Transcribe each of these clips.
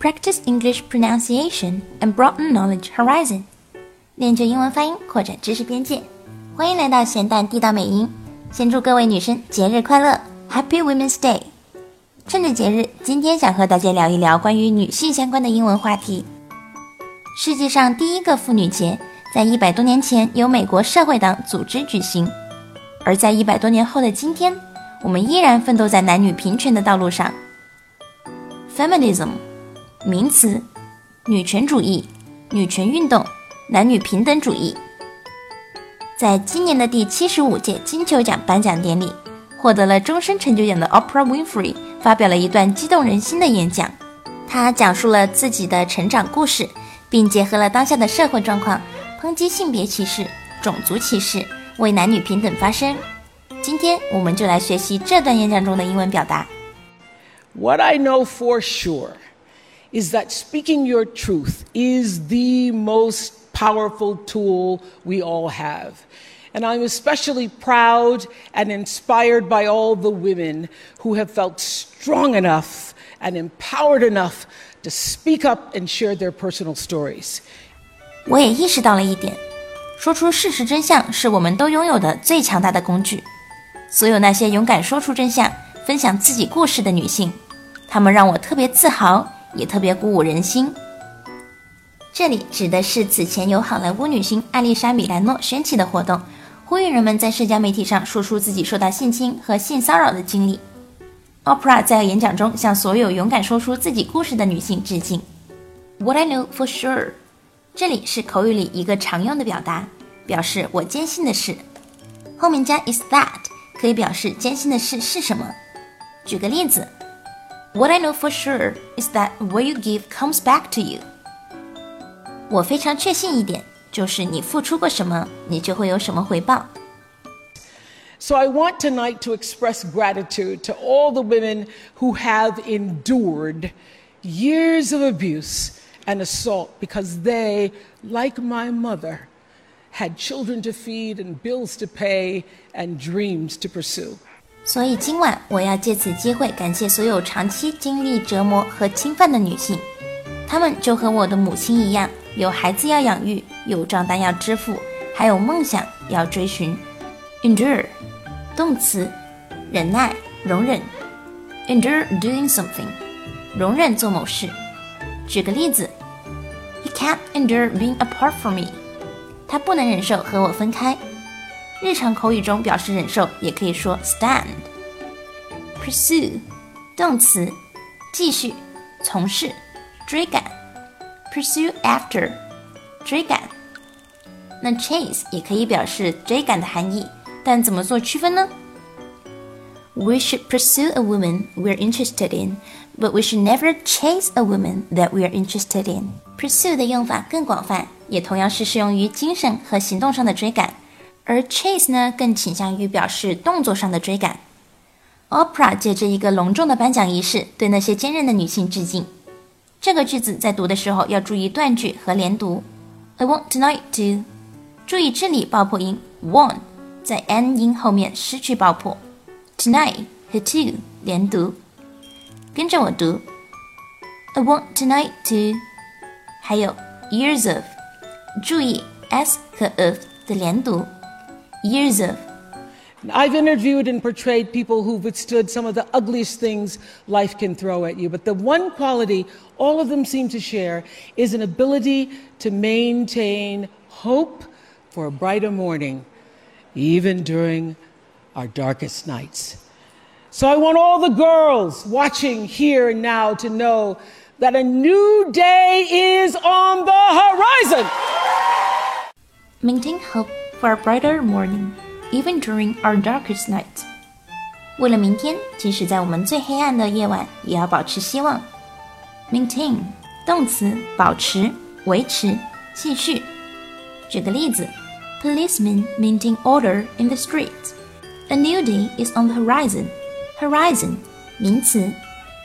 practice English pronunciation and broaden knowledge horizon，练就英文发音，扩展知识边界。欢迎来到咸蛋地道美音，先祝各位女生节日快乐，Happy Women's Day！趁着节日，今天想和大家聊一聊关于女性相关的英文话题。世界上第一个妇女节，在一百多年前由美国社会党组织举行，而在一百多年后的今天，我们依然奋斗在男女平权的道路上。Feminism。名词：女权主义、女权运动、男女平等主义。在今年的第七十五届金球奖颁奖典礼，获得了终身成就奖的 Oprah Winfrey 发表了一段激动人心的演讲。她讲述了自己的成长故事，并结合了当下的社会状况，抨击性别歧视、种族歧视，为男女平等发声。今天，我们就来学习这段演讲中的英文表达。What I know for sure. is that speaking your truth is the most powerful tool we all have. And I'm especially proud and inspired by all the women who have felt strong enough and empowered enough to speak up and share their personal stories. 我也意识到了一点，说出事实真相是我们都拥有的最强大的工具。所有那些勇敢说出真相、分享自己故事的女性，她们让我特别自豪。 也特别鼓舞人心。这里指的是此前由好莱坞女星艾丽莎·米兰诺掀起的活动，呼吁人们在社交媒体上说出自己受到性侵和性骚扰的经历。Opera 在演讲中向所有勇敢说出自己故事的女性致敬。What I know for sure，这里是口语里一个常用的表达，表示我坚信的事。后面加 is that 可以表示坚信的事是什么。举个例子。What I know for sure is that what you give comes back to you. 我非常确信一点，就是你付出过什么，你就会有什么回报。So I want tonight to express gratitude to all the women who have endured years of abuse and assault because they, like my mother, had children to feed and bills to pay and dreams to pursue. 所以今晚我要借此机会感谢所有长期经历折磨和侵犯的女性，她们就和我的母亲一样，有孩子要养育，有账单要支付，还有梦想要追寻。Endure，动词，忍耐、容忍。Endure doing something，容忍做某事。举个例子，He can't endure being apart from me，他不能忍受和我分开。日常口语中表示忍受，也可以说 stand。pursue 动词，继续从事，追赶。pursue after 追赶。那 chase 也可以表示追赶的含义，但怎么做区分呢？We should pursue a woman we're interested in, but we should never chase a woman that we are interested in. Pursue 的用法更广泛，也同样是适用于精神和行动上的追赶。 而 chase 呢，更倾向于表示动作上的追赶。OPRA 借着一个隆重的颁奖仪式，对那些坚韧的女性致敬。这个句子在读的时候要注意断句和连读。I want tonight to，注意这里爆破音 want 在 n 音后面失去爆破。Tonight 和 to 连读，跟着我读。I want tonight to，还有 years of，注意 s 和 of 的连读。Years of. I've interviewed and portrayed people who've withstood some of the ugliest things life can throw at you, but the one quality all of them seem to share is an ability to maintain hope for a brighter morning, even during our darkest nights. So I want all the girls watching here and now to know that a new day is on the horizon. Maintain hope for a brighter morning, even during our darkest night. 为了明天，即使在我们最黑暗的夜晚，也要保持希望。Maintain 动词，保持、维持、继续。举个例子，Policemen maintain order in the streets. A new day is on the horizon. Horizon 名词，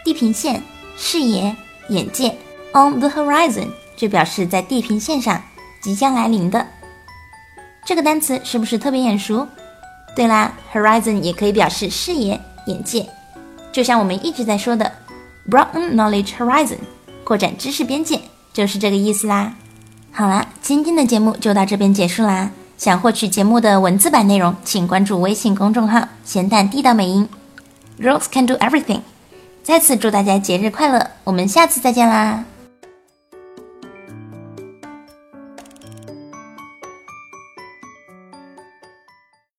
地平线、视野、眼界。On the horizon 就表示在地平线上，即将来临的。 这个单词是不是特别眼熟？对啦，horizon 也可以表示视野、眼界，就像我们一直在说的，broaden knowledge horizon，扩展知识边界，就是这个意思啦。好啦，今天的节目就到这边结束啦。想获取节目的文字版内容，请关注微信公众号“咸蛋地道美音 ”，Girls can do everything。再次祝大家节日快乐，我们下次再见啦！